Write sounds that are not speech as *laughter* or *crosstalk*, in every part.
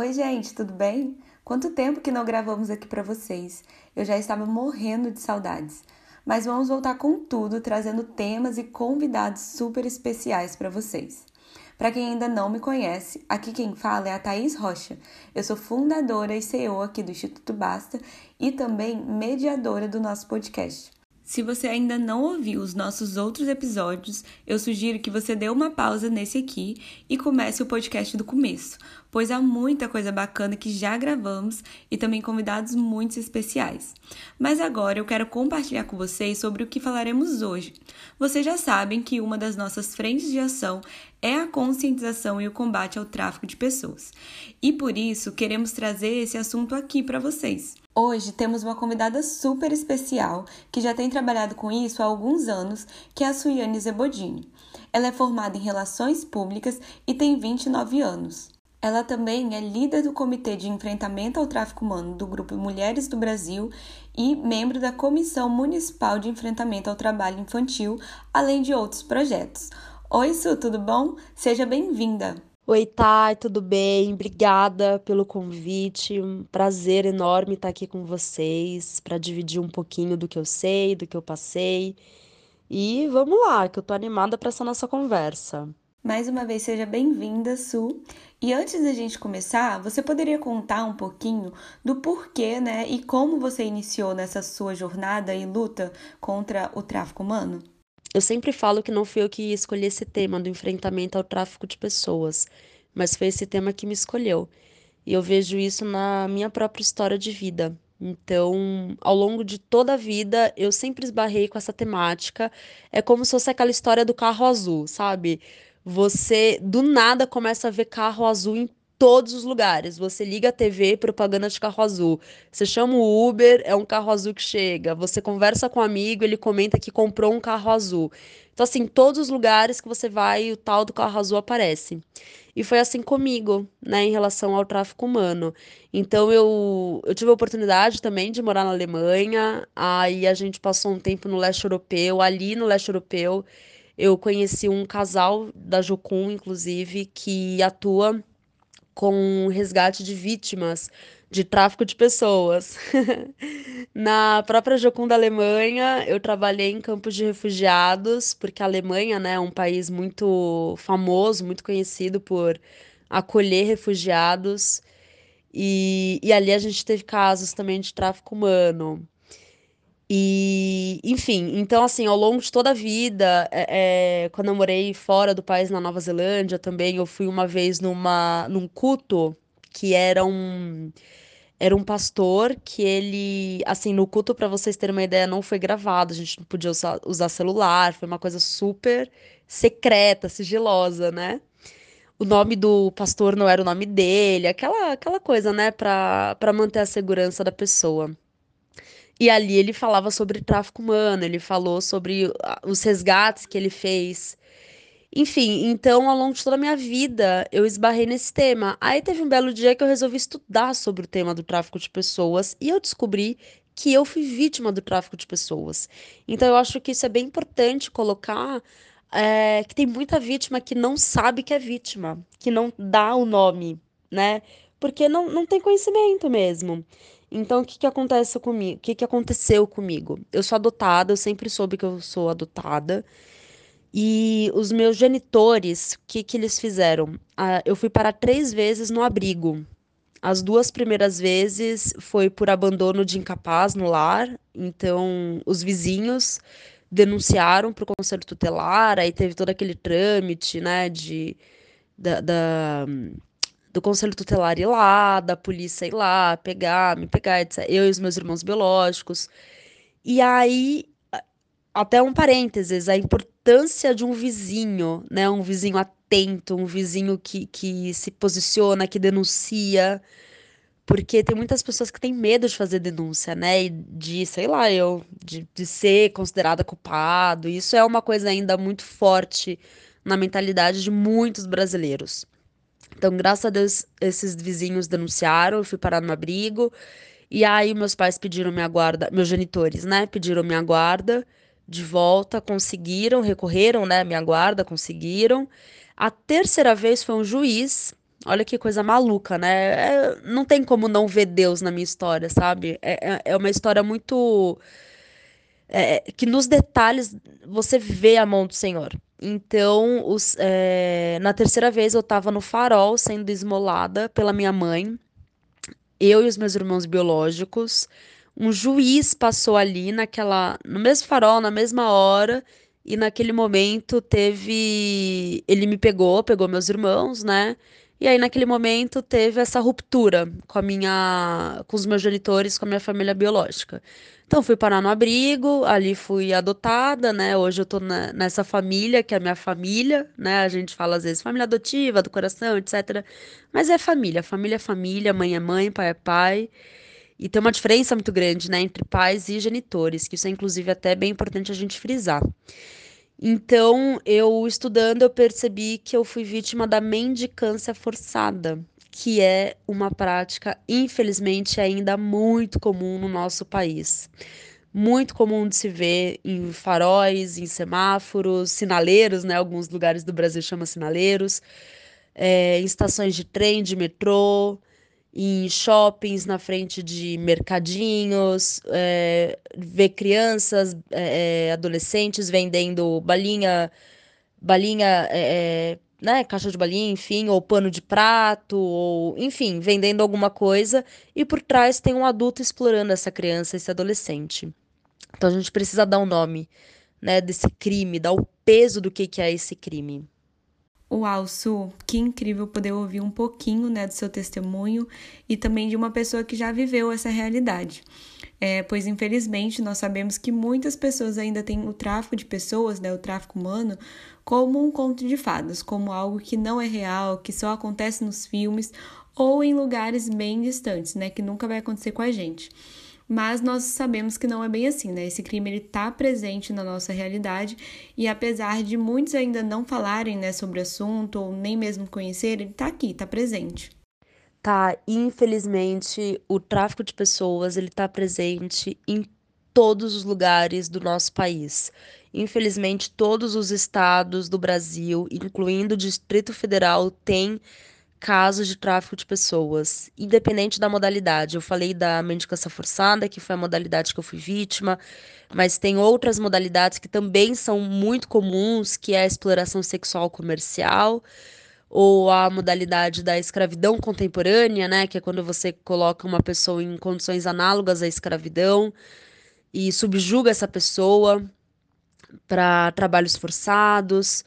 Oi, gente, tudo bem? Quanto tempo que não gravamos aqui para vocês? Eu já estava morrendo de saudades. Mas vamos voltar com tudo, trazendo temas e convidados super especiais para vocês. Para quem ainda não me conhece, aqui quem fala é a Thaís Rocha. Eu sou fundadora e CEO aqui do Instituto Basta e também mediadora do nosso podcast. Se você ainda não ouviu os nossos outros episódios, eu sugiro que você dê uma pausa nesse aqui e comece o podcast do começo, pois há muita coisa bacana que já gravamos e também convidados muito especiais. Mas agora eu quero compartilhar com vocês sobre o que falaremos hoje. Vocês já sabem que uma das nossas frentes de ação é a conscientização e o combate ao tráfico de pessoas. E por isso queremos trazer esse assunto aqui para vocês. Hoje temos uma convidada super especial que já tem trabalhado com isso há alguns anos, que é a Suiane Zebodini. Ela é formada em Relações Públicas e tem 29 anos. Ela também é líder do Comitê de Enfrentamento ao Tráfico Humano do Grupo Mulheres do Brasil e membro da Comissão Municipal de Enfrentamento ao Trabalho Infantil, além de outros projetos. Oi, Su, tudo bom? Seja bem-vinda! Oi, Thay, tudo bem? Obrigada pelo convite. Um prazer enorme estar aqui com vocês para dividir um pouquinho do que eu sei, do que eu passei. E vamos lá, que eu tô animada para essa nossa conversa. Mais uma vez, seja bem-vinda, Su. E antes da gente começar, você poderia contar um pouquinho do porquê, né, e como você iniciou nessa sua jornada e luta contra o tráfico humano? Eu sempre falo que não fui eu que escolhi esse tema do enfrentamento ao tráfico de pessoas, mas foi esse tema que me escolheu. E eu vejo isso na minha própria história de vida. Então, ao longo de toda a vida, eu sempre esbarrei com essa temática. É como se fosse aquela história do carro azul, sabe? Você do nada começa a ver carro azul em todos os lugares. Você liga a TV, propaganda de carro azul. Você chama o Uber, é um carro azul que chega. Você conversa com um amigo, ele comenta que comprou um carro azul. Então, assim, todos os lugares que você vai, o tal do carro azul aparece. E foi assim comigo, né, em relação ao tráfico humano. Então, eu, eu tive a oportunidade também de morar na Alemanha. Aí a gente passou um tempo no leste europeu. Ali no leste europeu, eu conheci um casal da Jocum, inclusive, que atua com resgate de vítimas de tráfico de pessoas. *laughs* Na própria Jocunda Alemanha, eu trabalhei em campos de refugiados, porque a Alemanha né, é um país muito famoso, muito conhecido por acolher refugiados. E, e ali a gente teve casos também de tráfico humano. E, enfim, então, assim, ao longo de toda a vida, é, é, quando eu morei fora do país, na Nova Zelândia também, eu fui uma vez numa, num culto que era um. Era um pastor que ele, assim, no culto, para vocês terem uma ideia, não foi gravado, a gente não podia usar, usar celular, foi uma coisa super secreta, sigilosa, né? O nome do pastor não era o nome dele, aquela, aquela coisa, né, para manter a segurança da pessoa. E ali ele falava sobre tráfico humano, ele falou sobre ah, os resgates que ele fez. Enfim, então ao longo de toda a minha vida eu esbarrei nesse tema. Aí teve um belo dia que eu resolvi estudar sobre o tema do tráfico de pessoas e eu descobri que eu fui vítima do tráfico de pessoas. Então eu acho que isso é bem importante colocar é, que tem muita vítima que não sabe que é vítima, que não dá o nome, né? Porque não, não tem conhecimento mesmo. Então, o que que acontece comigo? O que que aconteceu comigo? Eu sou adotada, eu sempre soube que eu sou adotada. E os meus genitores, o que que eles fizeram? Ah, eu fui parar três vezes no abrigo. As duas primeiras vezes foi por abandono de incapaz no lar. Então, os vizinhos denunciaram para o conselho tutelar, aí teve todo aquele trâmite, né, de, da, da do conselho tutelar ir lá, da polícia ir lá, pegar, me pegar, etc. Eu e os meus irmãos biológicos. E aí, até um parênteses, a importância de um vizinho, né? Um vizinho atento, um vizinho que, que se posiciona, que denuncia. Porque tem muitas pessoas que têm medo de fazer denúncia, né? E de, sei lá, eu, de, de ser considerada culpado. Isso é uma coisa ainda muito forte na mentalidade de muitos brasileiros. Então, graças a Deus, esses vizinhos denunciaram, eu fui parar no abrigo. E aí, meus pais pediram minha guarda, meus genitores, né? Pediram minha guarda de volta, conseguiram, recorreram, né? Minha guarda, conseguiram. A terceira vez foi um juiz Olha que coisa maluca, né? É, não tem como não ver Deus na minha história, sabe? É, é, é uma história muito. É, que nos detalhes você vê a mão do Senhor. Então, os, é, na terceira vez eu estava no farol sendo esmolada pela minha mãe, eu e os meus irmãos biológicos. Um juiz passou ali naquela, no mesmo farol, na mesma hora, e naquele momento teve. Ele me pegou, pegou meus irmãos, né? E aí, naquele momento, teve essa ruptura com a minha, com os meus genitores, com a minha família biológica. Então, fui parar no abrigo, ali fui adotada, né? Hoje eu tô na, nessa família, que é a minha família, né? A gente fala às vezes família adotiva, do coração, etc. Mas é família. Família é família, mãe é mãe, pai é pai. E tem uma diferença muito grande, né, entre pais e genitores, que isso é inclusive até bem importante a gente frisar. Então, eu estudando, eu percebi que eu fui vítima da mendicância forçada, que é uma prática, infelizmente, ainda muito comum no nosso país. Muito comum de se ver em faróis, em semáforos, sinaleiros, né? Alguns lugares do Brasil chamam sinaleiros, é, em estações de trem, de metrô, em shoppings, na frente de mercadinhos, é, ver crianças, é, adolescentes vendendo balinha, balinha, é, né, caixa de balinha, enfim, ou pano de prato, ou enfim, vendendo alguma coisa, e por trás tem um adulto explorando essa criança, esse adolescente. Então a gente precisa dar um nome, né, desse crime, dar o peso do que, que é esse crime. Uau, Su, que incrível poder ouvir um pouquinho né, do seu testemunho e também de uma pessoa que já viveu essa realidade. É, pois infelizmente nós sabemos que muitas pessoas ainda têm o tráfico de pessoas, né, o tráfico humano, como um conto de fadas, como algo que não é real, que só acontece nos filmes ou em lugares bem distantes, né, que nunca vai acontecer com a gente mas nós sabemos que não é bem assim, né? Esse crime ele está presente na nossa realidade e apesar de muitos ainda não falarem, né, sobre o assunto ou nem mesmo conhecer, ele está aqui, está presente. Tá, infelizmente, o tráfico de pessoas ele está presente em todos os lugares do nosso país. Infelizmente, todos os estados do Brasil, incluindo o Distrito Federal, têm casos de tráfico de pessoas, independente da modalidade. Eu falei da mendicância forçada, que foi a modalidade que eu fui vítima, mas tem outras modalidades que também são muito comuns, que é a exploração sexual comercial, ou a modalidade da escravidão contemporânea, né, que é quando você coloca uma pessoa em condições análogas à escravidão e subjuga essa pessoa para trabalhos forçados.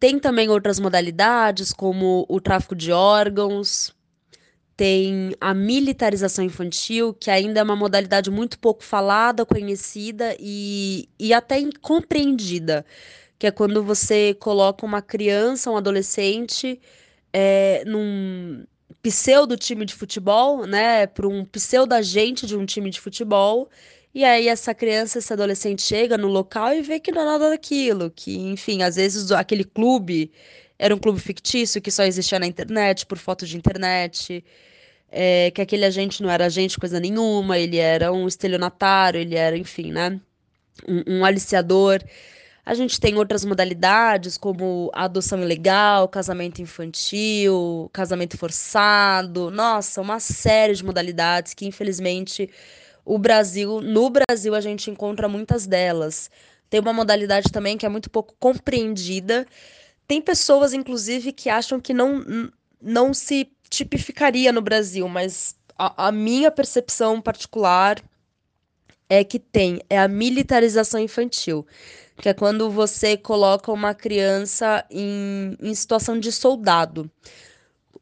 Tem também outras modalidades, como o tráfico de órgãos, tem a militarização infantil, que ainda é uma modalidade muito pouco falada, conhecida e, e até compreendida, que é quando você coloca uma criança, um adolescente, é, num pseudo time de futebol, né, para um pseudo agente de um time de futebol, e aí essa criança, esse adolescente chega no local e vê que não é nada daquilo, que, enfim, às vezes aquele clube era um clube fictício que só existia na internet, por foto de internet, é, que aquele agente não era agente coisa nenhuma, ele era um estelionatário, ele era, enfim, né, um, um aliciador. A gente tem outras modalidades, como adoção ilegal, casamento infantil, casamento forçado. Nossa, uma série de modalidades que, infelizmente, o Brasil, no Brasil a gente encontra muitas delas. Tem uma modalidade também que é muito pouco compreendida. Tem pessoas, inclusive, que acham que não, não se tipificaria no Brasil, mas a, a minha percepção particular é que tem, é a militarização infantil, que é quando você coloca uma criança em, em situação de soldado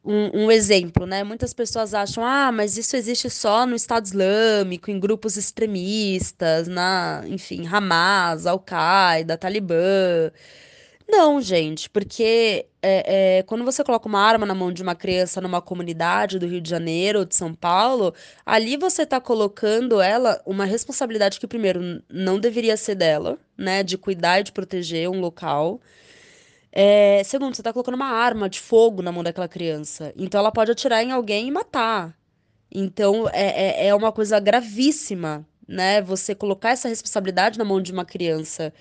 um, um, exemplo, né? Muitas pessoas acham, ah, mas isso existe só no Estado Islâmico, em grupos extremistas, na, enfim, Hamas, Al-Qaeda, Talibã. Não, gente, porque é, é, quando você coloca uma arma na mão de uma criança numa comunidade do Rio de Janeiro ou de São Paulo, ali você está colocando ela uma responsabilidade que, primeiro, não deveria ser dela, né? De cuidar e de proteger um local. É, segundo, você está colocando uma arma de fogo na mão daquela criança. Então ela pode atirar em alguém e matar. Então é, é, é uma coisa gravíssima, né? Você colocar essa responsabilidade na mão de uma criança.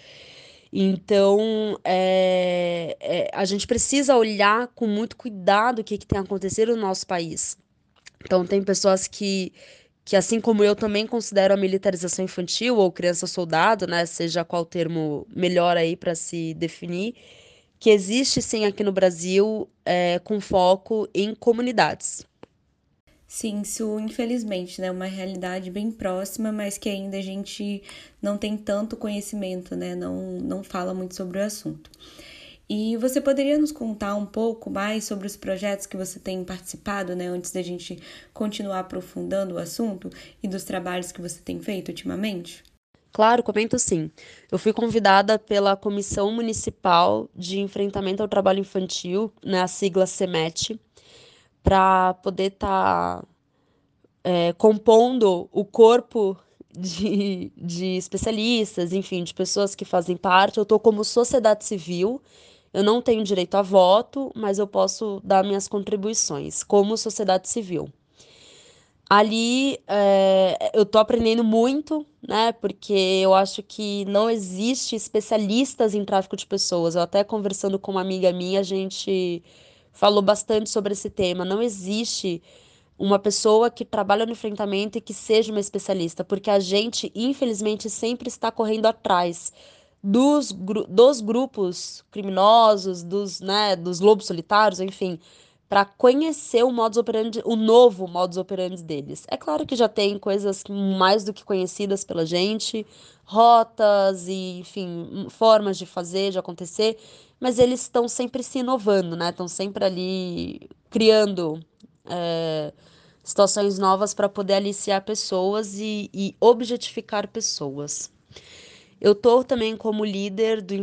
Então, é, é, a gente precisa olhar com muito cuidado o que, que tem acontecido no nosso país. Então, tem pessoas que, que, assim como eu, também consideram a militarização infantil ou criança-soldado, né, seja qual termo melhor aí para se definir, que existe sim aqui no Brasil é, com foco em comunidades. Sim, isso infelizmente é né, uma realidade bem próxima, mas que ainda a gente não tem tanto conhecimento, né? Não, não fala muito sobre o assunto. E você poderia nos contar um pouco mais sobre os projetos que você tem participado, né, antes da gente continuar aprofundando o assunto e dos trabalhos que você tem feito ultimamente? Claro, comento sim. Eu fui convidada pela Comissão Municipal de Enfrentamento ao Trabalho Infantil, né, a sigla CEMET, para poder estar tá, é, compondo o corpo de, de especialistas, enfim, de pessoas que fazem parte. Eu estou como sociedade civil, eu não tenho direito a voto, mas eu posso dar minhas contribuições como sociedade civil. Ali é, eu estou aprendendo muito, né? Porque eu acho que não existe especialistas em tráfico de pessoas. Eu até conversando com uma amiga minha, a gente falou bastante sobre esse tema. Não existe uma pessoa que trabalha no enfrentamento e que seja uma especialista, porque a gente, infelizmente, sempre está correndo atrás dos, dos grupos criminosos, dos, né, dos lobos solitários, enfim, para conhecer o modus operandi, o novo modus operandi deles. É claro que já tem coisas mais do que conhecidas pela gente, rotas e, enfim, formas de fazer, de acontecer, mas eles estão sempre se inovando, né? Estão sempre ali criando é, situações novas para poder aliciar pessoas e, e, objetificar pessoas. Eu estou também como líder do,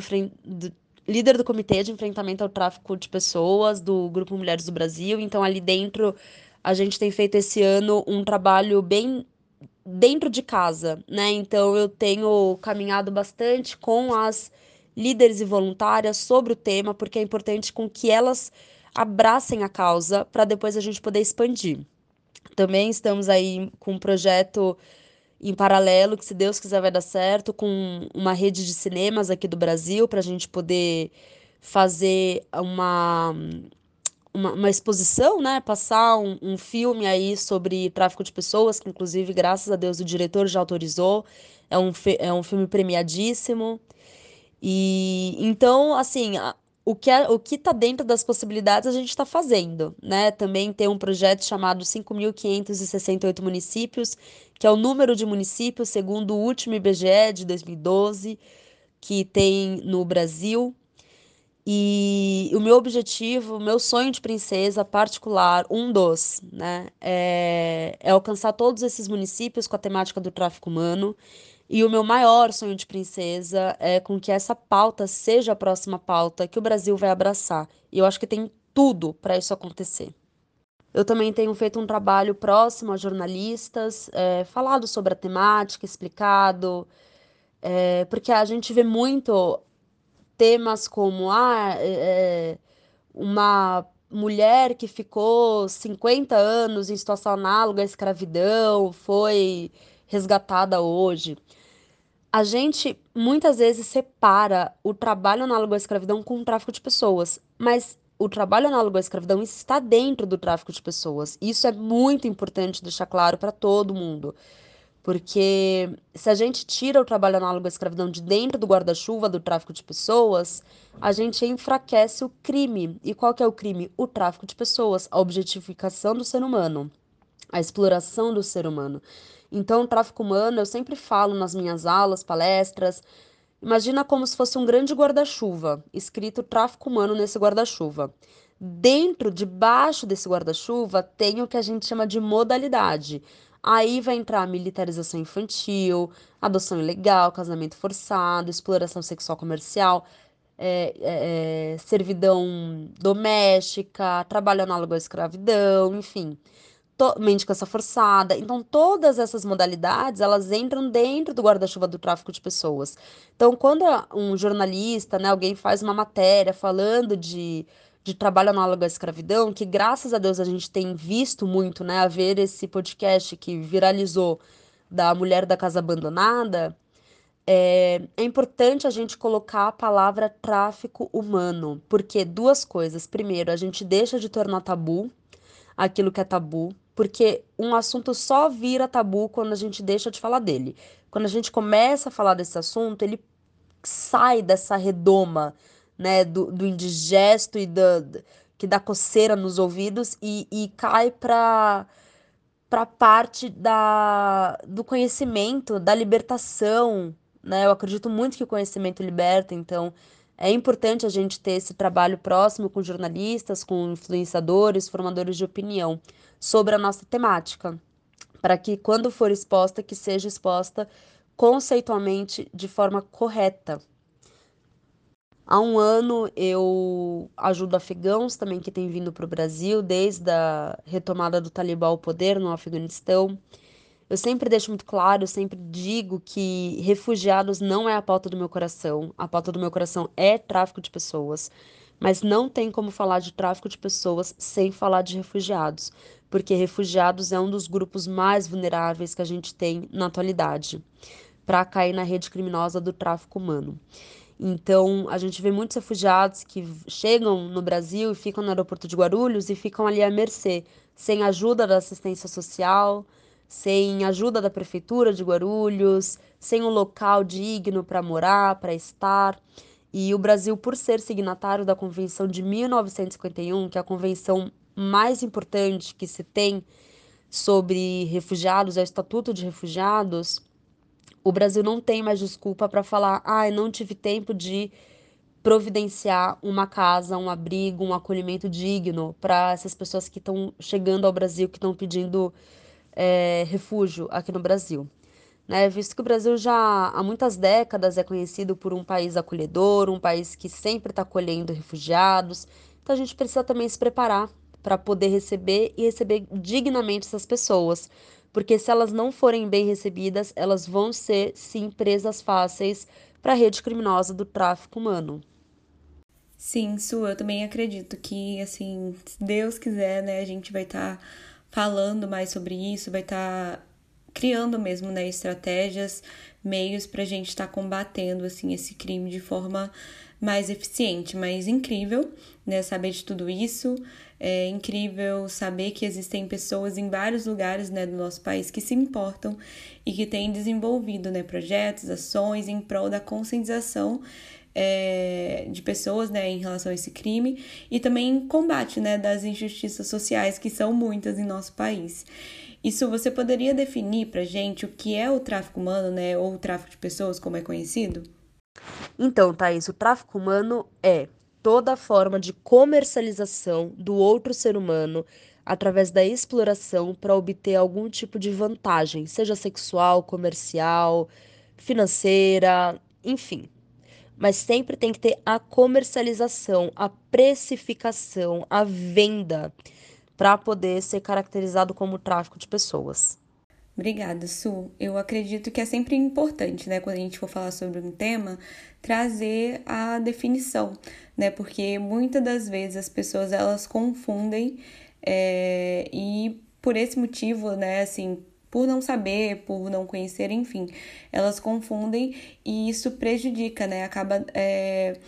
do, líder do Comitê de Enfrentamento ao Tráfico de Pessoas do Grupo Mulheres do Brasil, então ali dentro a gente tem feito esse ano um trabalho bem dentro de casa, né? Então eu tenho caminhado bastante com as líderes e voluntárias sobre o tema, porque é importante com que elas abracem a causa para depois a gente poder expandir. Também estamos aí com um projeto em paralelo, que se Deus quiser vai dar certo, com uma rede de cinemas aqui do Brasil, para a gente poder fazer uma, uma, uma, exposição, né? Passar um, um, filme aí sobre tráfico de pessoas, que inclusive, graças a Deus, o diretor já autorizou. É um, é um filme premiadíssimo. E então, assim, o que é, o que está dentro das possibilidades a gente está fazendo, né? Também tem um projeto chamado 5.568 municípios, que é o número de municípios segundo o último IBGE de 2012 que tem no Brasil. E o meu objetivo, o meu sonho de princesa particular, um dos, né, é, é alcançar todos esses municípios com a temática do tráfico humano e o meu maior sonho de princesa é com que essa pauta seja a próxima pauta que o Brasil vai abraçar. E eu acho que tem tudo para isso acontecer. Eu também tenho feito um trabalho próximo a jornalistas, é, falado sobre a temática, explicado, é, porque a gente vê muito temas como ah, é, uma mulher que ficou 50 anos em situação análoga à escravidão foi resgatada hoje a gente muitas vezes separa o trabalho análogo à escravidão com o tráfico de pessoas, mas o trabalho análogo à escravidão está dentro do tráfico de pessoas. Isso é muito importante deixar claro para todo mundo. Porque se a gente tira o trabalho análogo à escravidão de dentro do guarda-chuva do tráfico de pessoas, a gente enfraquece o crime. E qual que é o crime? O tráfico de pessoas, a objetificação do ser humano, a exploração do ser humano. Então, o tráfico humano, eu sempre falo nas minhas aulas, palestras, imagina como se fosse um grande guarda-chuva, escrito tráfico humano nesse guarda-chuva. Dentro, debaixo desse guarda-chuva, tem o que a gente chama de modalidade. Aí vai entrar a militarização infantil, adoção ilegal, casamento forçado, exploração sexual comercial, é, é, é servidão doméstica, trabalho análogo à escravidão, enfim mendicação forçada. Então, todas essas modalidades, elas entram dentro do guarda-chuva do tráfico de pessoas. Então, quando um jornalista, né, alguém faz uma matéria falando de, de trabalho análogo à escravidão, que graças a Deus a gente tem visto muito, né, a ver esse podcast que viralizou da mulher da casa abandonada, é, é, importante a gente colocar a palavra tráfico humano, porque duas coisas. Primeiro, a gente deixa de tornar tabu aquilo que é tabu, porque um assunto só vira tabu quando a gente deixa de falar dele. Quando a gente começa a falar desse assunto, ele sai dessa redoma, né, do, do indigesto e da, que dá coceira nos ouvidos e, e cai para para parte da, do conhecimento, da libertação, né? Eu acredito muito que o conhecimento liberta, então é importante a gente ter esse trabalho próximo com jornalistas, com influenciadores, formadores de opinião sobre a nossa temática, para que quando for exposta, que seja exposta conceitualmente de forma correta. Há um ano eu ajudo afegãos também que têm vindo para o Brasil desde a retomada do Talibã ao poder no Afeganistão. Eu sempre deixo muito claro, eu sempre digo que refugiados não é a pauta do meu coração. A pauta do meu coração é tráfico de pessoas. Mas não tem como falar de tráfico de pessoas sem falar de refugiados, porque refugiados é um dos grupos mais vulneráveis que a gente tem na atualidade para cair na rede criminosa do tráfico humano. Então, a gente vê muitos refugiados que chegam no Brasil e ficam no aeroporto de Guarulhos e ficam ali à mercê, sem ajuda da assistência social, sem ajuda da prefeitura de Guarulhos, sem um local digno para morar, para estar. E o Brasil, por ser signatário da Convenção de 1951, que é a convenção mais importante que se tem sobre refugiados, é o Estatuto de Refugiados, o Brasil não tem mais desculpa para falar, ah, não tive tempo de providenciar uma casa, um abrigo, um acolhimento digno para essas pessoas que estão chegando ao Brasil, que estão pedindo é, refúgio aqui no Brasil. Né? Visto que o Brasil já há muitas décadas é conhecido por um país acolhedor, um país que sempre está acolhendo refugiados, então a gente precisa também se preparar para poder receber e receber dignamente essas pessoas, porque se elas não forem bem recebidas, elas vão ser sim presas fáceis para a rede criminosa do tráfico humano. Sim, Su, eu também acredito que, assim, se Deus quiser, né, a gente vai estar tá falando mais sobre isso, vai estar tá criando mesmo, né, estratégias, meios para a gente estar tá combatendo, assim, esse crime de forma mais eficiente, mais incrível, né, saber de tudo isso. É incrível saber que existem pessoas em vários lugares, né, do nosso país que se importam e que têm desenvolvido, né, projetos, ações em prol da conscientização é, de pessoas né, em relação a esse crime e também combate né, das injustiças sociais, que são muitas em nosso país. Isso você poderia definir para gente o que é o tráfico humano, né, ou o tráfico de pessoas, como é conhecido? Então, Thaís, o tráfico humano é toda forma de comercialização do outro ser humano através da exploração para obter algum tipo de vantagem, seja sexual, comercial, financeira, enfim, mas sempre tem que ter a comercialização, a precificação, a venda para poder ser caracterizado como tráfico de pessoas. Obrigada, Su. Eu acredito que é sempre importante, né, quando a gente for falar sobre um tema, trazer a definição, né, porque muitas das vezes as pessoas elas confundem é, e por esse motivo, né, assim, por não saber, por não conhecer, enfim, elas confundem e isso prejudica, né? Acaba. É,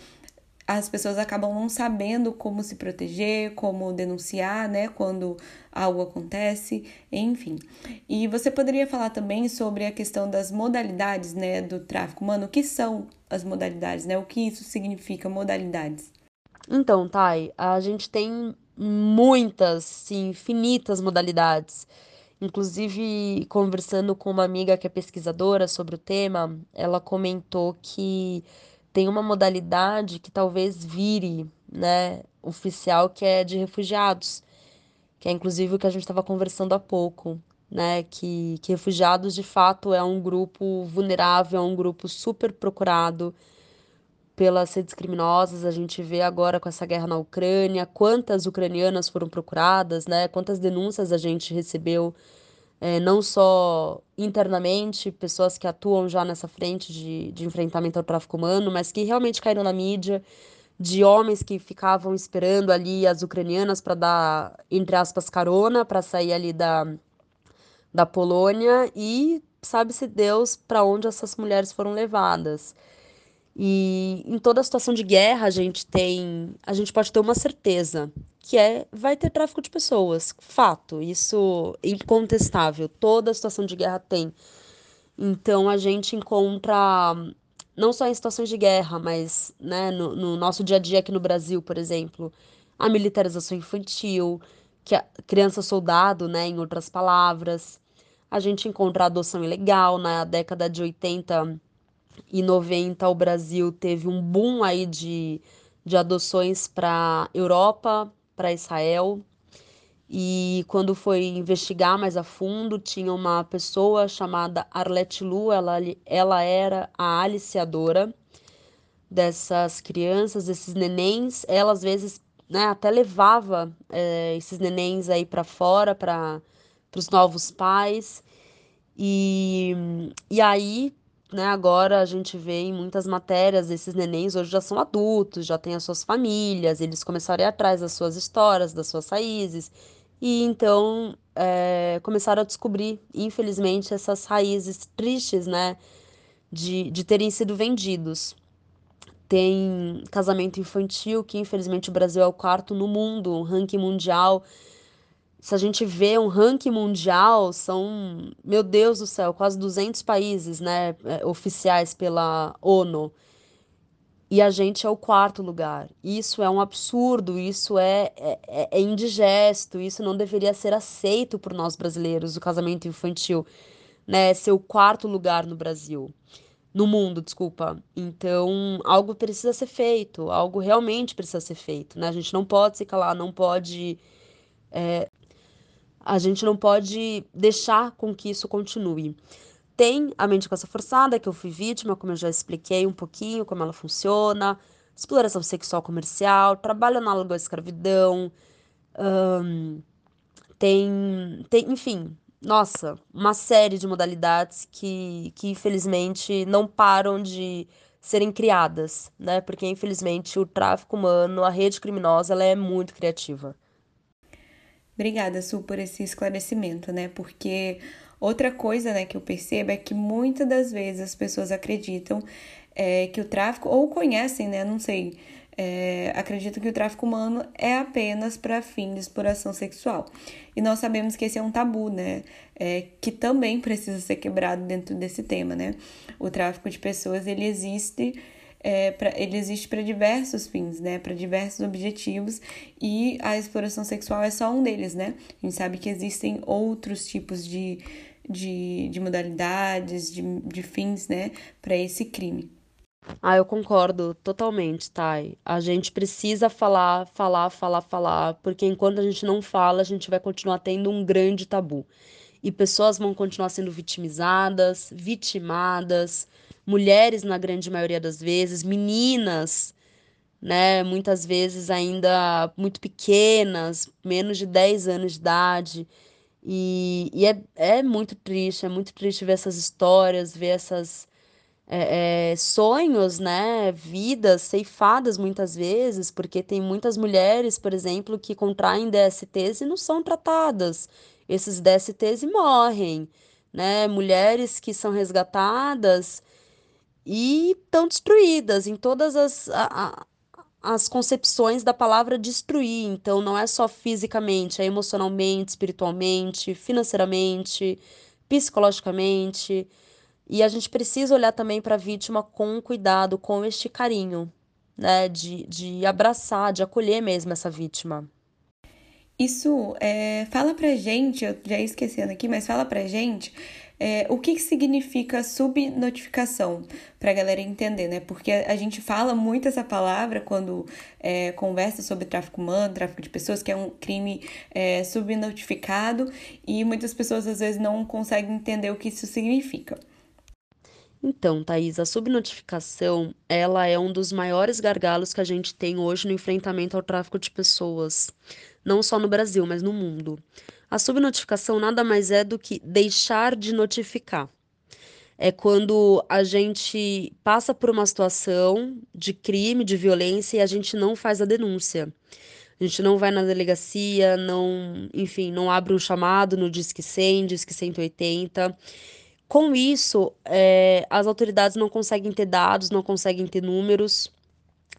as pessoas acabam não sabendo como se proteger, como denunciar, né, quando algo acontece, enfim. E você poderia falar também sobre a questão das modalidades, né, do tráfico humano, o que são as modalidades, né, o que isso significa, modalidades? Então, Thay, a gente tem muitas, sim, infinitas modalidades. Inclusive, conversando com uma amiga que é pesquisadora sobre o tema, ela comentou que tem uma modalidade que talvez vire, né, oficial, que é de refugiados, que é inclusive o que a gente estava conversando há pouco, né, que, que refugiados de fato é um grupo vulnerável, é um grupo super procurado pelas redes criminosas. A gente vê agora com essa guerra na Ucrânia, quantas ucranianas foram procuradas, né? Quantas denúncias a gente recebeu, é, não só internamente, pessoas que atuam já nessa frente de, de enfrentamento ao tráfico humano, mas que realmente caíram na mídia, de homens que ficavam esperando ali as ucranianas para dar, entre aspas, carona, para sair ali da, da Polônia e sabe-se Deus para onde essas mulheres foram levadas. E em toda situação de guerra a gente tem, a gente pode ter uma certeza, que é vai ter tráfico de pessoas, fato, isso é incontestável. Toda situação de guerra tem. Então a gente encontra não só em situações de guerra, mas né, no, no nosso dia a dia aqui no Brasil, por exemplo, a militarização infantil, que a criança soldado, né, em outras palavras. A gente encontra a adoção ilegal na década de 80 e 90 o Brasil teve um boom aí de, de adoções para Europa, para Israel. E quando foi investigar mais a fundo, tinha uma pessoa chamada Arlette Lu, ela, ela era a aliciadora dessas crianças, desses nenéns. Ela às vezes né, até levava é, esses nenéns aí para fora, para os novos pais. E, e aí, né, agora a gente vê em muitas matérias, esses nenéns hoje já são adultos, já têm as suas famílias, eles começaram a ir atrás das suas histórias, das suas raízes. E então é, começaram a descobrir, infelizmente, essas raízes tristes, né, de, de terem sido vendidos. Tem casamento infantil, que infelizmente o Brasil é o quarto no mundo, um ranking mundial. Se a gente vê um ranking mundial, são, meu Deus do céu, quase 200 países, né, é, oficiais pela ONU e a gente é o quarto lugar. Isso é um absurdo, isso é, é, é, é indigesto, isso não deveria ser aceito por nós brasileiros, o casamento infantil, né? Ser o quarto lugar no Brasil. No mundo, desculpa. Então, algo precisa ser feito, algo realmente precisa ser feito, né? A gente não pode se calar, não pode. É, a gente não pode deixar com que isso continue. Tem a mendicação forçada, que eu fui vítima, como eu já expliquei um pouquinho como ela funciona, exploração sexual comercial, trabalho análogo à escravidão, tem, tem, enfim, nossa, uma série de modalidades que, que infelizmente não param de serem criadas, né? Porque infelizmente o tráfico humano, a rede criminosa, ela é muito criativa. Obrigada, Su, por esse esclarecimento, né? Porque Outra coisa né, que eu percebo é que muitas das vezes as pessoas acreditam é, que o tráfico, ou conhecem, né? Não sei, é, acreditam que o tráfico humano é apenas para fim de exploração sexual. E nós sabemos que esse é um tabu, né? É, que também precisa ser quebrado dentro desse tema, né? O tráfico de pessoas, ele existe é, pra, ele existe para diversos fins, né? Para diversos objetivos e a exploração sexual é só um deles, né? A gente sabe que existem outros tipos de, de, de modalidades, de, de fins, né? Para esse crime. Ah, eu concordo totalmente, Thay. A gente precisa falar, falar, falar, falar, porque enquanto a gente não fala, a gente vai continuar tendo um grande tabu. E pessoas vão continuar sendo vitimizadas, vitimadas, mulheres na grande maioria das vezes, meninas, né, muitas vezes ainda muito pequenas, menos de 10 anos de idade. E, e é, é muito triste, é muito triste ver essas histórias, ver essas é, é, sonhos, né, vidas ceifadas muitas vezes, porque tem muitas mulheres, por exemplo, que contraem DSTs e não são tratadas. Esses DSTs e morrem, né? Mulheres que são resgatadas e estão destruídas em todas as, a, as concepções da palavra destruir. Então, não é só fisicamente, é emocionalmente, espiritualmente, financeiramente, psicologicamente. E a gente precisa olhar também para a vítima com cuidado, com este carinho, né? De, de abraçar, de acolher mesmo essa vítima. Isso é, fala pra gente, eu já esquecendo aqui, mas fala pra gente é, o que, que significa subnotificação, para a galera entender, né? Porque a gente fala muito essa palavra quando é, conversa sobre tráfico humano, tráfico de pessoas, que é um crime é, subnotificado, e muitas pessoas às vezes não conseguem entender o que isso significa. Então, Thaís, a subnotificação, ela é um dos maiores gargalos que a gente tem hoje no enfrentamento ao tráfico de pessoas, não só no Brasil, mas no mundo. A subnotificação nada mais é do que deixar de notificar. É quando a gente passa por uma situação de crime, de violência e a gente não faz a denúncia. A gente não vai na delegacia, não, enfim, não abre um chamado no Disque 100, Disque 180. Com isso, é, as autoridades não conseguem ter dados, não conseguem ter números,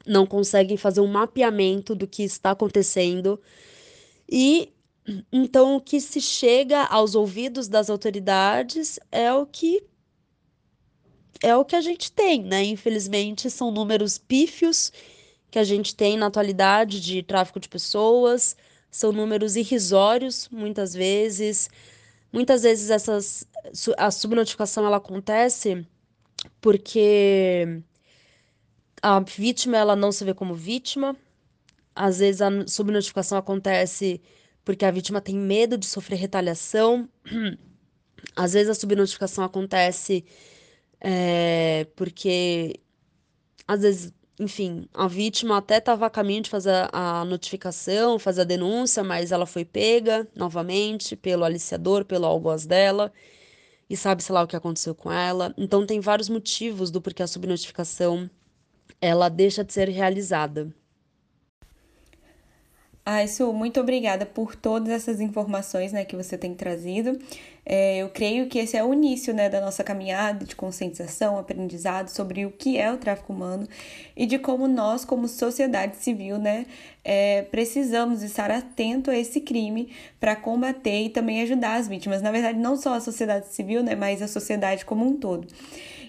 não conseguem fazer um mapeamento do que está acontecendo. E então o que se chega aos ouvidos das autoridades é o que é o que a gente tem, né? Infelizmente, são números pífios que a gente tem na atualidade de tráfico de pessoas, são números irrisórios, muitas vezes. Muitas vezes essas, a subnotificação ela acontece porque a vítima ela não se vê como vítima. Às vezes a subnotificação acontece porque a vítima tem medo de sofrer retaliação. *clears throat* Às vezes a subnotificação acontece é, porque, às vezes, enfim, a vítima até estava a caminho de fazer a notificação, fazer a denúncia, mas ela foi pega novamente pelo aliciador, pelo algoz dela, e sabe-se lá o que aconteceu com ela. Então, tem vários motivos do porquê a subnotificação ela deixa de ser realizada. Ai, Su, muito obrigada por todas essas informações né, que você tem trazido. É, eu creio que esse é o início né, da nossa caminhada de conscientização, aprendizado sobre o que é o tráfico humano e de como nós, como sociedade civil, né, é, precisamos estar atento a esse crime para combater e também ajudar as vítimas. Na verdade, não só a sociedade civil, né, mas a sociedade como um todo.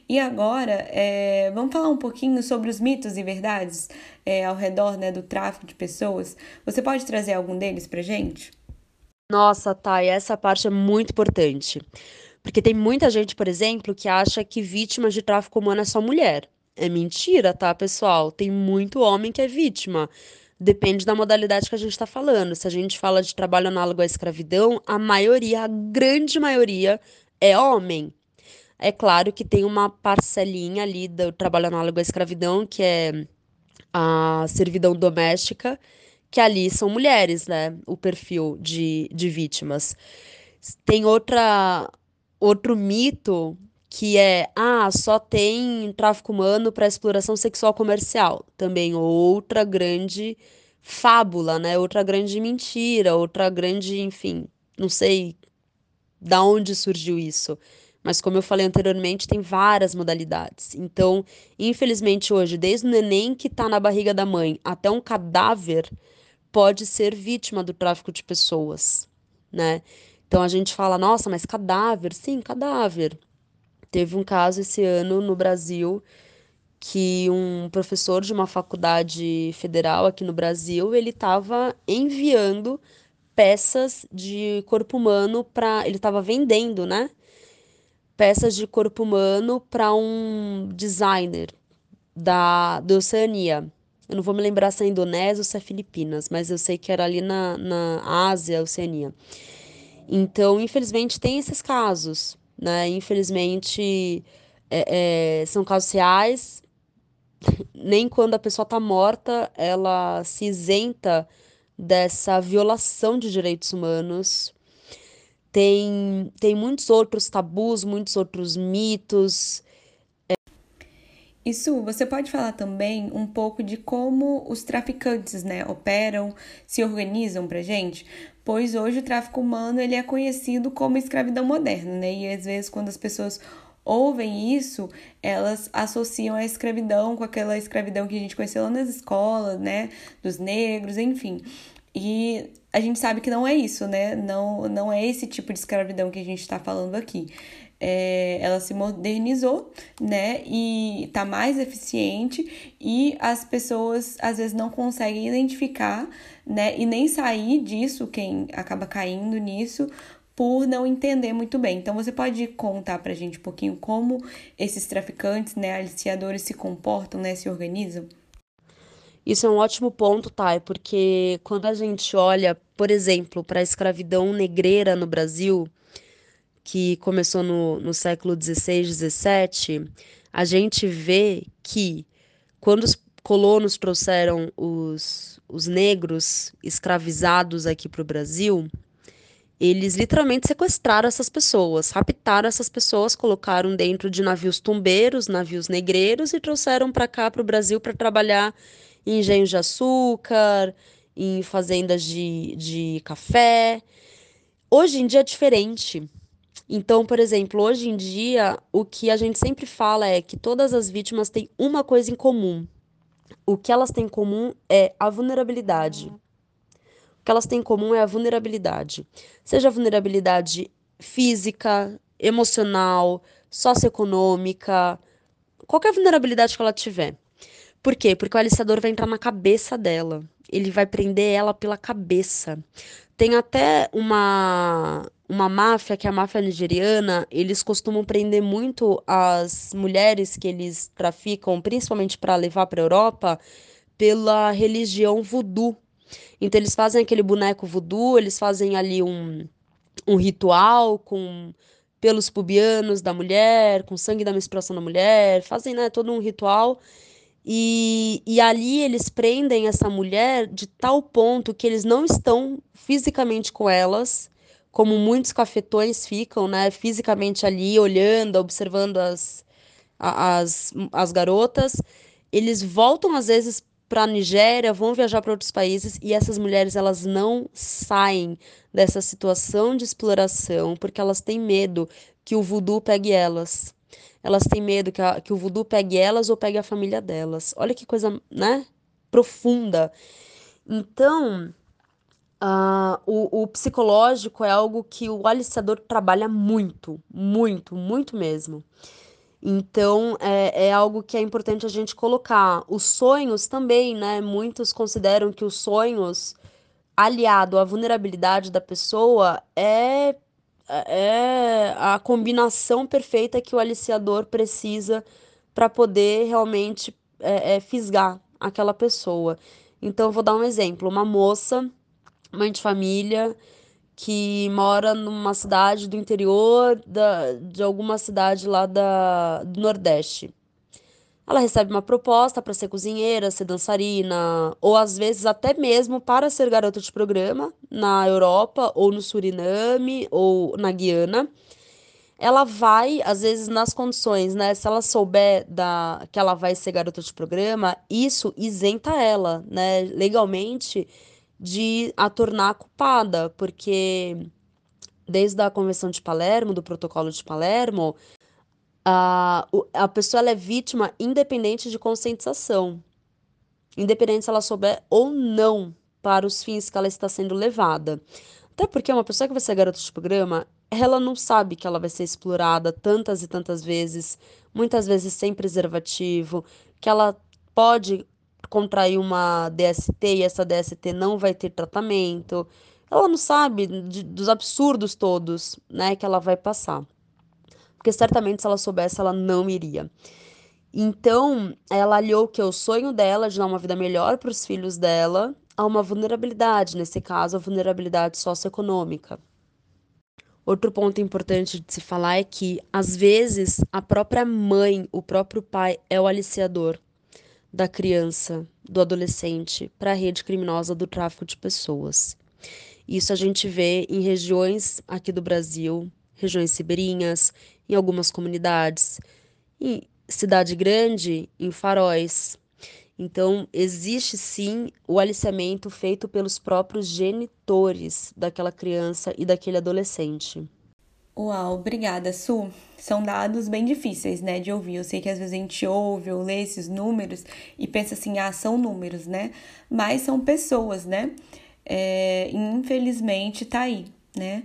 E agora, é, vamos falar um pouquinho sobre os mitos e verdades é, ao redor né, do tráfico de pessoas. Você pode trazer algum deles para gente? Nossa, Thay, essa parte é muito importante. Porque tem muita gente, por exemplo, que acha que vítima de tráfico humano é só mulher. É mentira, tá, pessoal? Tem muito homem que é vítima. Depende da modalidade que a gente está falando. Se a gente fala de trabalho análogo à escravidão, a maioria, a grande maioria, é homem. É claro que tem uma parcelinha ali do trabalho análogo à escravidão, que é a servidão doméstica, que ali são mulheres, né? O perfil de, de vítimas. Tem outra, outro mito que é, ah, só tem tráfico humano para exploração sexual comercial. Também outra grande fábula, né? Outra grande mentira, outra grande, enfim, não sei da onde surgiu isso. Mas, como eu falei anteriormente, tem várias modalidades. Então, infelizmente, hoje, desde o neném que está na barriga da mãe até um cadáver, pode ser vítima do tráfico de pessoas, né? Então a gente fala, nossa, mas cadáver? Sim, cadáver. Teve um caso esse ano no Brasil que um professor de uma faculdade federal aqui no Brasil, ele estava enviando peças de corpo humano para, ele estava vendendo, né? Peças de corpo humano para um designer da, Oceania. Eu não vou me lembrar se é Indonésia ou se é Filipinas, mas eu sei que era ali na, na Ásia, Oceania. Então, infelizmente, tem esses casos, né? Infelizmente, é, é, são casos reais. *laughs* Nem quando a pessoa está morta, ela se isenta dessa violação de direitos humanos tem, tem muitos outros tabus, muitos outros mitos. Isso, você pode falar também um pouco de como os traficantes, né, operam, se organizam pra gente? Pois hoje o tráfico humano, ele é conhecido como escravidão moderna, né? E às vezes quando as pessoas ouvem isso, elas associam a escravidão com aquela escravidão que a gente conheceu lá nas escolas, né, dos negros, enfim. E a gente sabe que não é isso, né? Não, não é esse tipo de escravidão que a gente está falando aqui. É, ela se modernizou, né? E tá mais eficiente e as pessoas às vezes não conseguem identificar, né? E nem sair disso, quem acaba caindo nisso, por não entender muito bem. Então você pode contar pra gente um pouquinho como esses traficantes, né, aliciadores se comportam, né, se organizam? Isso é um ótimo ponto, Thay, porque quando a gente olha, por exemplo, para a escravidão negreira no Brasil, que começou no, no século XVI, XVII, a gente vê que quando os colonos trouxeram os, os negros escravizados aqui para o Brasil, eles literalmente sequestraram essas pessoas, raptaram essas pessoas, colocaram dentro de navios tumbeiros, navios negreiros e trouxeram para cá, para o Brasil, para trabalhar em engenhos de açúcar, em fazendas de, de café. Hoje em dia é diferente. Então, por exemplo, hoje em dia, o que a gente sempre fala é que todas as vítimas têm uma coisa em comum. O que elas têm em comum é a vulnerabilidade. O que elas têm em comum é a vulnerabilidade. Seja a vulnerabilidade física, emocional, socioeconômica, qualquer vulnerabilidade que ela tiver. Por quê? Porque o aliciador vai entrar na cabeça dela. Ele vai prender ela pela cabeça. Tem até uma uma máfia, que é a máfia nigeriana, eles costumam prender muito as mulheres que eles traficam, principalmente para levar para a Europa, pela religião voodoo. Então eles fazem aquele boneco voodoo, eles fazem ali um, um ritual com pelos pubianos da mulher, com sangue da menstruação da mulher, fazem né, todo um ritual. E, e ali eles prendem essa mulher de tal ponto que eles não estão fisicamente com elas, como muitos cafetões ficam, né, fisicamente ali, olhando, observando as, as, as garotas. Eles voltam às vezes para a Nigéria, vão viajar para outros países e essas mulheres elas não saem dessa situação de exploração porque elas têm medo que o voodoo pegue elas. Elas têm medo que, a, que o voodoo pegue elas ou pegue a família delas. Olha que coisa, né? Profunda. Então, uh, o, o psicológico é algo que o aliciador trabalha muito, muito, muito mesmo. Então, é, é algo que é importante a gente colocar. Os sonhos também, né? Muitos consideram que os sonhos, aliado à vulnerabilidade da pessoa, é, é a combinação perfeita que o aliciador precisa para poder realmente é, é, fisgar aquela pessoa. Então, vou dar um exemplo: uma moça, mãe de família, que mora numa cidade do interior da, de alguma cidade lá da, do Nordeste. Ela recebe uma proposta para ser cozinheira, ser dançarina, ou às vezes até mesmo para ser garota de programa na Europa, ou no Suriname, ou na Guiana. Ela vai, às vezes, nas condições, né? Se ela souber da, que ela vai ser garota de programa, isso isenta ela, né? Legalmente, de a tornar culpada, porque desde a Convenção de Palermo, do Protocolo de Palermo, a, a pessoa é vítima independente de conscientização, independente se ela souber ou não para os fins que ela está sendo levada. Até porque uma pessoa que vai ser garota de programa, ela não sabe que ela vai ser explorada tantas e tantas vezes, muitas vezes sem preservativo, que ela pode contrair uma DST e essa DST não vai ter tratamento. Ela não sabe de, dos absurdos todos, né, que ela vai passar. Porque certamente se ela soubesse, ela não iria. Então, ela aliou que é o sonho dela de dar uma vida melhor para os filhos dela a uma vulnerabilidade, nesse caso, a vulnerabilidade socioeconômica. Outro ponto importante de se falar é que, às vezes, a própria mãe, o próprio pai é o aliciador da criança, do adolescente, para a rede criminosa do tráfico de pessoas. Isso a gente vê em regiões aqui do Brasil, regiões ribeirinhas, em algumas comunidades, em cidade grande, em faróis. Então, existe sim o aliciamento feito pelos próprios genitores daquela criança e daquele adolescente. Uau, obrigada, Su. São dados bem difíceis, né, de ouvir. Eu sei que às vezes a gente ouve ou lê esses números e pensa assim, ah, são números, né? Mas são pessoas, né? É, infelizmente tá aí, né?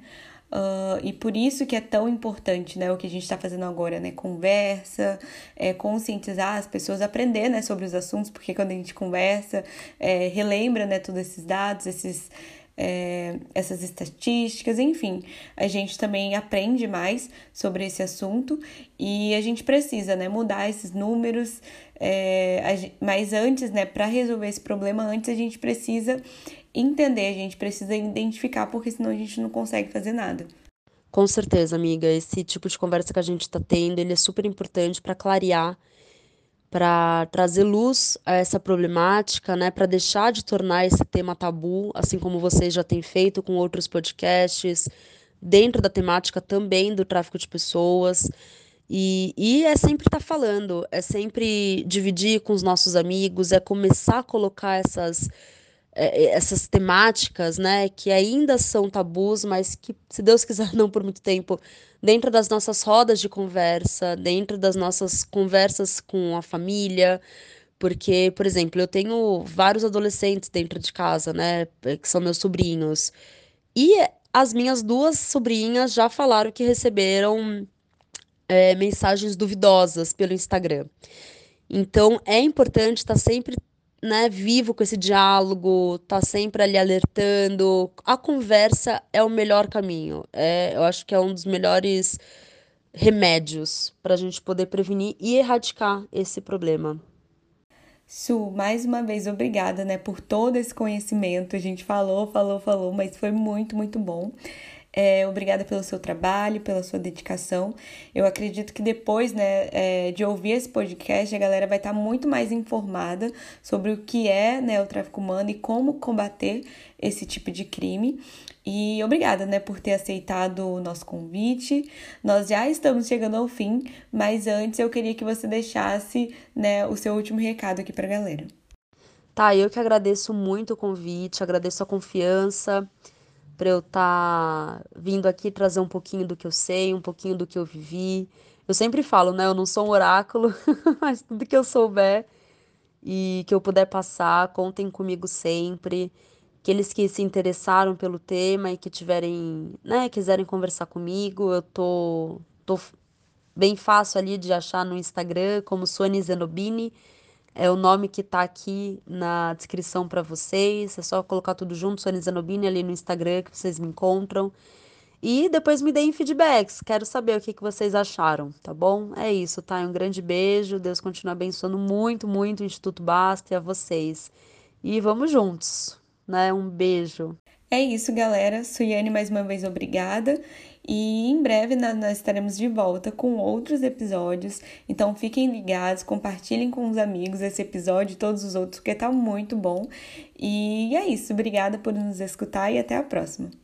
Uh, e por isso que é tão importante, né, o que a gente está fazendo agora, né, conversa, é, conscientizar as pessoas, aprender, né, sobre os assuntos, porque quando a gente conversa, é, relembra, né, todos esses dados, esses, é, essas estatísticas, enfim, a gente também aprende mais sobre esse assunto e a gente precisa, né, mudar esses números, é, mas antes, né, para resolver esse problema, antes a gente precisa entender, a gente precisa identificar, porque senão a gente não consegue fazer nada. Com certeza, amiga, esse tipo de conversa que a gente está tendo, ele é super importante para clarear para trazer luz a essa problemática, né, para deixar de tornar esse tema tabu, assim como vocês já têm feito com outros podcasts, dentro da temática também do tráfico de pessoas. E, e é sempre estar tá falando, é sempre dividir com os nossos amigos, é começar a colocar essas, é, é, essas temáticas, né, que ainda são tabus, mas que, se Deus quiser, *laughs* não por muito tempo, dentro das nossas rodas de conversa, dentro das nossas conversas com a família, porque, por exemplo, eu tenho vários adolescentes dentro de casa, né, que são meus sobrinhos, e as minhas duas sobrinhas já falaram que receberam é, mensagens duvidosas pelo Instagram. Então, é importante estar sempre né, vivo com esse diálogo, tá sempre ali alertando. A conversa é o melhor caminho. É, eu acho que é um dos melhores remédios para a gente poder prevenir e erradicar esse problema. Su, mais uma vez obrigada, né, por todo esse conhecimento. A gente falou, falou, falou, mas foi muito, muito bom. É, obrigada pelo seu trabalho, pela sua dedicação. Eu acredito que depois né, é, de ouvir esse podcast, a galera vai estar muito mais informada sobre o que é né, o tráfico humano e como combater esse tipo de crime. E obrigada né, por ter aceitado o nosso convite. Nós já estamos chegando ao fim, mas antes eu queria que você deixasse né, o seu último recado aqui para a galera. Tá, eu que agradeço muito o convite, agradeço a confiança para eu estar tá vindo aqui trazer um pouquinho do que eu sei, um pouquinho do que eu vivi. Eu sempre falo, né? Eu não sou um oráculo, *laughs* mas tudo que eu souber e que eu puder passar, contem comigo sempre. Aqueles que se interessaram pelo tema e que tiverem, né, quiserem conversar comigo, eu tô, tô bem fácil ali de achar no Instagram como Suane Zenobini. É o nome que está aqui na descrição para vocês. É só colocar tudo junto, Sônia Zanobini, ali no Instagram que vocês me encontram. E depois me deem feedbacks. Quero saber o que, que vocês acharam, tá bom? É isso, tá? Um grande beijo. Deus continue abençoando muito, muito o Instituto Basta e a vocês. E vamos juntos, né? Um beijo. É isso, galera. Suiane, mais uma vez, obrigada. E em breve nós estaremos de volta com outros episódios. Então fiquem ligados, compartilhem com os amigos esse episódio e todos os outros, porque tá muito bom. E é isso. Obrigada por nos escutar e até a próxima.